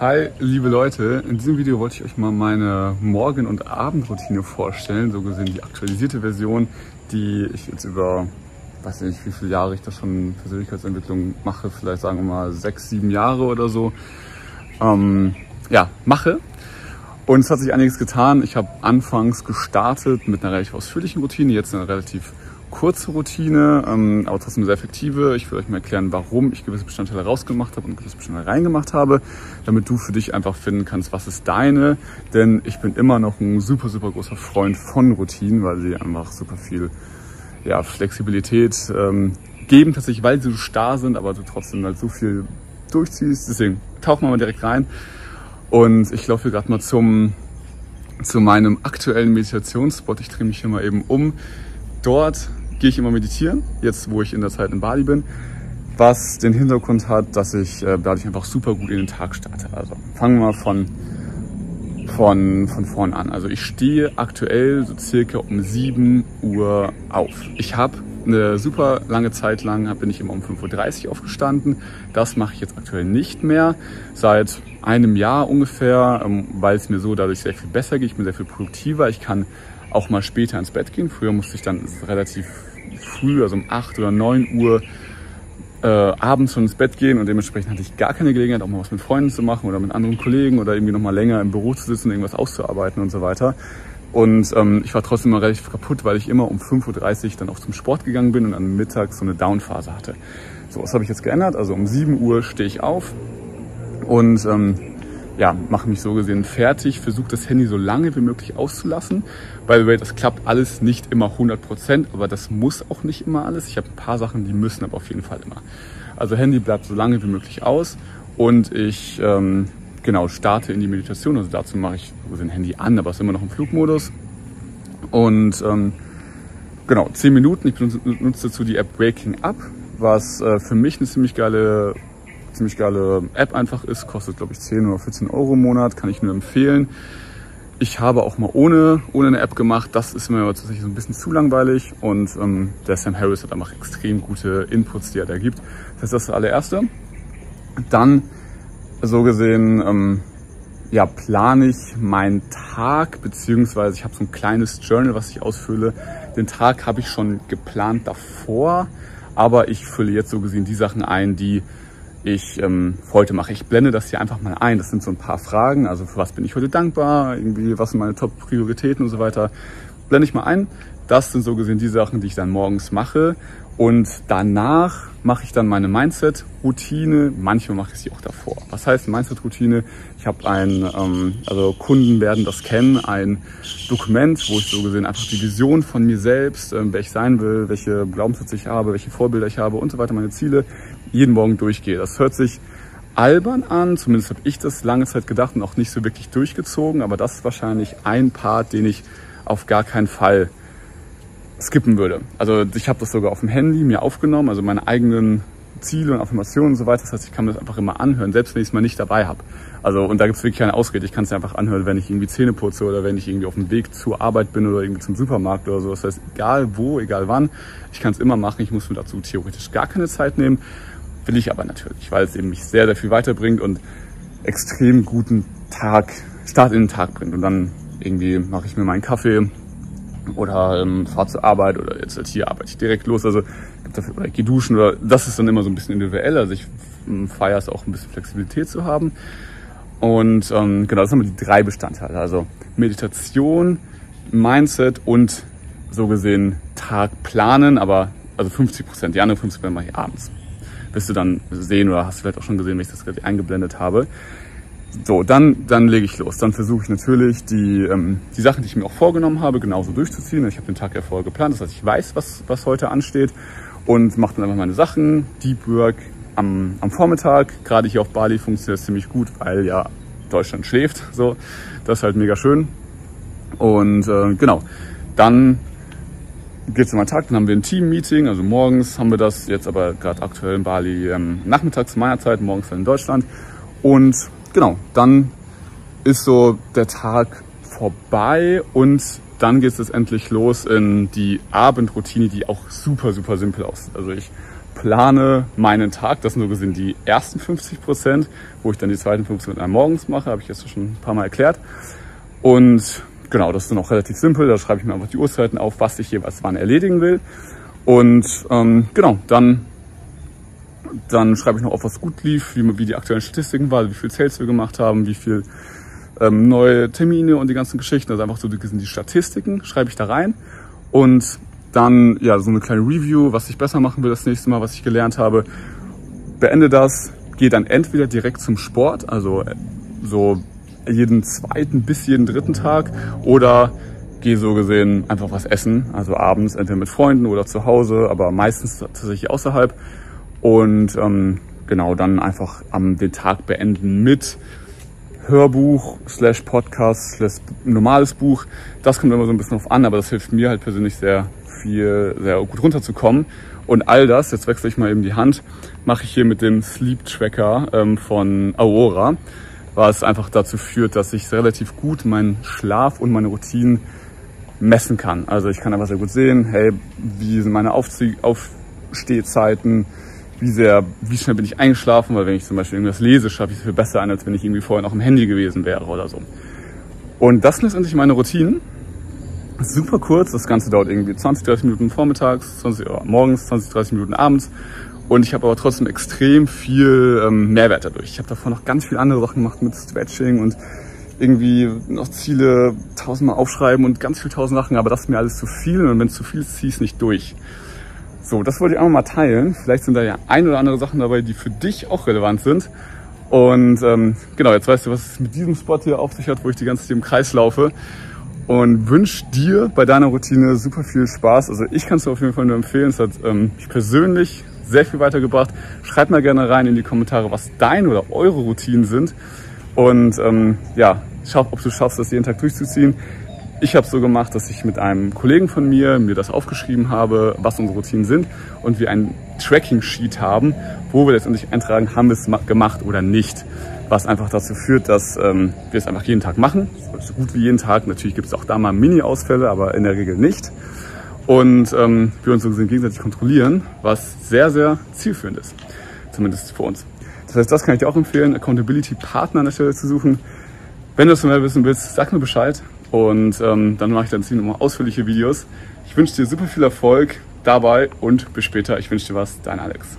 Hi, liebe Leute. In diesem Video wollte ich euch mal meine Morgen- und Abendroutine vorstellen. So gesehen die aktualisierte Version, die ich jetzt über, weiß nicht, wie viele Jahre ich das schon Persönlichkeitsentwicklung mache. Vielleicht sagen wir mal sechs, sieben Jahre oder so. Ähm, ja, mache. Und es hat sich einiges getan. Ich habe anfangs gestartet mit einer relativ ausführlichen Routine, jetzt eine relativ kurze Routine, ähm, aber trotzdem sehr effektive. Ich will euch mal erklären, warum ich gewisse Bestandteile rausgemacht habe und gewisse Bestandteile reingemacht habe, damit du für dich einfach finden kannst, was ist deine. Denn ich bin immer noch ein super, super großer Freund von Routinen, weil sie einfach super viel ja, Flexibilität ähm, geben, tatsächlich, weil sie so starr sind, aber du trotzdem halt so viel durchziehst. Deswegen tauchen wir mal direkt rein. Und ich laufe gerade mal zum, zu meinem aktuellen Meditationsspot. Ich drehe mich hier mal eben um. Dort gehe ich immer meditieren, jetzt wo ich in der Zeit in Bali bin, was den Hintergrund hat, dass ich äh, dadurch einfach super gut in den Tag starte. Also fangen wir mal von, von, von vorn an. Also ich stehe aktuell so circa um 7 Uhr auf. Ich habe eine super lange Zeit lang bin ich immer um 5.30 Uhr aufgestanden. Das mache ich jetzt aktuell nicht mehr. Seit einem Jahr ungefähr, ähm, weil es mir so dadurch sehr viel besser geht. Ich bin sehr viel produktiver. Ich kann auch mal später ins Bett gehen. Früher musste ich dann relativ früh, also um 8 oder 9 Uhr äh, abends schon ins Bett gehen und dementsprechend hatte ich gar keine Gelegenheit, auch mal was mit Freunden zu machen oder mit anderen Kollegen oder irgendwie noch mal länger im Büro zu sitzen, irgendwas auszuarbeiten und so weiter. Und ähm, ich war trotzdem immer relativ kaputt, weil ich immer um 5.30 Uhr dann auch zum Sport gegangen bin und am Mittag so eine Downphase hatte. So, was habe ich jetzt geändert? Also um 7 Uhr stehe ich auf und ähm, ja, mache mich so gesehen fertig, versuche das Handy so lange wie möglich auszulassen. By the way, das klappt alles nicht immer 100%, aber das muss auch nicht immer alles. Ich habe ein paar Sachen, die müssen aber auf jeden Fall immer. Also Handy bleibt so lange wie möglich aus und ich ähm, genau starte in die Meditation. Also dazu mache ich so gesehen Handy an, aber es ist immer noch im Flugmodus. Und ähm, genau, 10 Minuten. Ich benutze dazu die App Waking Up, was äh, für mich eine ziemlich geile ziemlich geile App einfach ist. Kostet, glaube ich, 10 oder 14 Euro im Monat. Kann ich nur empfehlen. Ich habe auch mal ohne, ohne eine App gemacht. Das ist mir aber tatsächlich so ein bisschen zu langweilig. Und ähm, der Sam Harris hat einfach extrem gute Inputs, die er da gibt. Das ist das allererste. Dann, so gesehen, ähm, ja, plane ich meinen Tag, beziehungsweise ich habe so ein kleines Journal, was ich ausfülle. Den Tag habe ich schon geplant davor, aber ich fülle jetzt so gesehen die Sachen ein, die ich ähm, heute mache. Ich blende das hier einfach mal ein. Das sind so ein paar Fragen. Also für was bin ich heute dankbar? Irgendwie, was sind meine Top-Prioritäten und so weiter. Blende ich mal ein. Das sind so gesehen die Sachen, die ich dann morgens mache. Und danach mache ich dann meine Mindset-Routine. Manchmal mache ich sie auch davor. Was heißt Mindset-Routine? Ich habe ein, ähm, also Kunden werden das kennen, ein Dokument, wo ich so gesehen einfach die Vision von mir selbst, ähm, wer ich sein will, welche Glaubenssätze ich habe, welche Vorbilder ich habe und so weiter, meine Ziele, jeden Morgen durchgehe. Das hört sich albern an, zumindest habe ich das lange Zeit gedacht und auch nicht so wirklich durchgezogen, aber das ist wahrscheinlich ein Part, den ich auf gar keinen Fall skippen würde. Also ich habe das sogar auf dem Handy mir aufgenommen, also meine eigenen Ziele und Affirmationen und so weiter. Das heißt, ich kann mir das einfach immer anhören, selbst wenn ich es mal nicht dabei habe. Also und da gibt es wirklich keine Ausrede. Ich kann es einfach anhören, wenn ich irgendwie Zähne putze oder wenn ich irgendwie auf dem Weg zur Arbeit bin oder irgendwie zum Supermarkt oder so. Das heißt, egal wo, egal wann, ich kann es immer machen. Ich muss mir dazu theoretisch gar keine Zeit nehmen. Will ich aber natürlich, weil es eben mich sehr, sehr viel weiterbringt und extrem guten Tag, Start in den Tag bringt. Und dann irgendwie mache ich mir meinen Kaffee, oder ähm, fahre zur Arbeit oder jetzt halt hier arbeite ich direkt los. Also oder ich gehe duschen oder das ist dann immer so ein bisschen individuell. Also ich ähm, feiere es auch ein bisschen Flexibilität zu haben. Und ähm, genau, das sind die drei Bestandteile. Also Meditation, Mindset und so gesehen Tag planen, aber also 50 Prozent, die anderen 50 Prozent mache ich abends. Wirst du dann sehen oder hast du vielleicht auch schon gesehen, wenn ich das gerade eingeblendet habe. So, dann, dann lege ich los. Dann versuche ich natürlich die, ähm, die Sachen, die ich mir auch vorgenommen habe, genauso durchzuziehen. Ich habe den Tag ja vorher geplant, das heißt, ich weiß, was, was heute ansteht und mache dann einfach meine Sachen. Deep Work am, am Vormittag. Gerade hier auf Bali funktioniert das ziemlich gut, weil ja Deutschland schläft. So, das ist halt mega schön. Und äh, genau, dann geht es meinen Tag, dann haben wir ein Team-Meeting, also morgens haben wir das, jetzt aber gerade aktuell in Bali ähm, nachmittags meiner Zeit, morgens dann in Deutschland. Und genau, dann ist so der Tag vorbei und dann geht es endlich los in die Abendroutine, die auch super, super simpel aussieht. Also ich plane meinen Tag. Das sind so gesehen die ersten 50 Prozent, wo ich dann die zweiten 50 Prozent morgens mache, habe ich jetzt schon ein paar Mal erklärt. Und genau, das ist dann auch relativ simpel. Da schreibe ich mir einfach die Uhrzeiten auf, was ich jeweils wann erledigen will. Und ähm, genau, dann, dann schreibe ich noch auf, was gut lief, wie, wie die aktuellen Statistiken waren, wie viel Sales wir gemacht haben, wie viel ähm, neue Termine und die ganzen Geschichten. Also einfach so die, die Statistiken schreibe ich da rein. Und dann ja so eine kleine Review, was ich besser machen will das nächste Mal, was ich gelernt habe. Beende das, gehe dann entweder direkt zum Sport, also äh, so jeden zweiten bis jeden dritten Tag oder gehe so gesehen einfach was essen, also abends entweder mit Freunden oder zu Hause, aber meistens tatsächlich außerhalb und ähm, genau dann einfach am den Tag beenden mit Hörbuch slash Podcast slash normales Buch. Das kommt immer so ein bisschen auf an, aber das hilft mir halt persönlich sehr viel, sehr gut runterzukommen. Und all das, jetzt wechsle ich mal eben die Hand, mache ich hier mit dem Sleep Tracker ähm, von Aurora, was einfach dazu führt, dass ich relativ gut meinen Schlaf und meine Routinen messen kann. Also ich kann einfach sehr gut sehen, hey, wie sind meine Aufzie Aufstehzeiten, wie sehr, wie schnell bin ich eingeschlafen, weil wenn ich zum Beispiel irgendwas lese, schaffe ich es viel besser an, als wenn ich irgendwie vorher noch im Handy gewesen wäre oder so. Und das sind letztendlich meine Routinen super kurz. Das Ganze dauert irgendwie 20, 30 Minuten vormittags, 20 Uhr morgens, 20, 30 Minuten abends. Und ich habe aber trotzdem extrem viel ähm, Mehrwert dadurch. Ich habe davor noch ganz viele andere Sachen gemacht mit Stretching und irgendwie noch Ziele tausendmal aufschreiben und ganz viel tausend Sachen, aber das ist mir alles zu viel und wenn es zu viel ist, zieh es nicht durch. So, das wollte ich einfach mal teilen. Vielleicht sind da ja ein oder andere Sachen dabei, die für dich auch relevant sind. Und ähm, genau, jetzt weißt du, was es mit diesem Spot hier auf sich hat, wo ich die ganze Zeit im Kreis laufe und wünsche dir bei deiner Routine super viel Spaß. Also ich kann es dir auf jeden Fall nur empfehlen. Es hat ähm, mich persönlich sehr viel weitergebracht. Schreib mal gerne rein in die Kommentare, was deine oder eure Routinen sind. Und ähm, ja, schau, ob du schaffst, das jeden Tag durchzuziehen. Ich habe so gemacht, dass ich mit einem Kollegen von mir mir das aufgeschrieben habe, was unsere Routinen sind und wir ein Tracking-Sheet haben, wo wir letztendlich eintragen, haben wir es gemacht oder nicht. Was einfach dazu führt, dass ähm, wir es einfach jeden Tag machen, so gut wie jeden Tag. Natürlich gibt es auch da mal Mini-Ausfälle, aber in der Regel nicht. Und ähm, wir uns so gesehen gegenseitig kontrollieren, was sehr, sehr zielführend ist. Zumindest für uns. Das heißt, das kann ich dir auch empfehlen, Accountability-Partner an der Stelle zu suchen. Wenn du das mehr wissen willst, sag mir Bescheid. Und ähm, dann mache ich dann nochmal ausführliche Videos. Ich wünsche dir super viel Erfolg dabei und bis später. Ich wünsche dir was, dein Alex.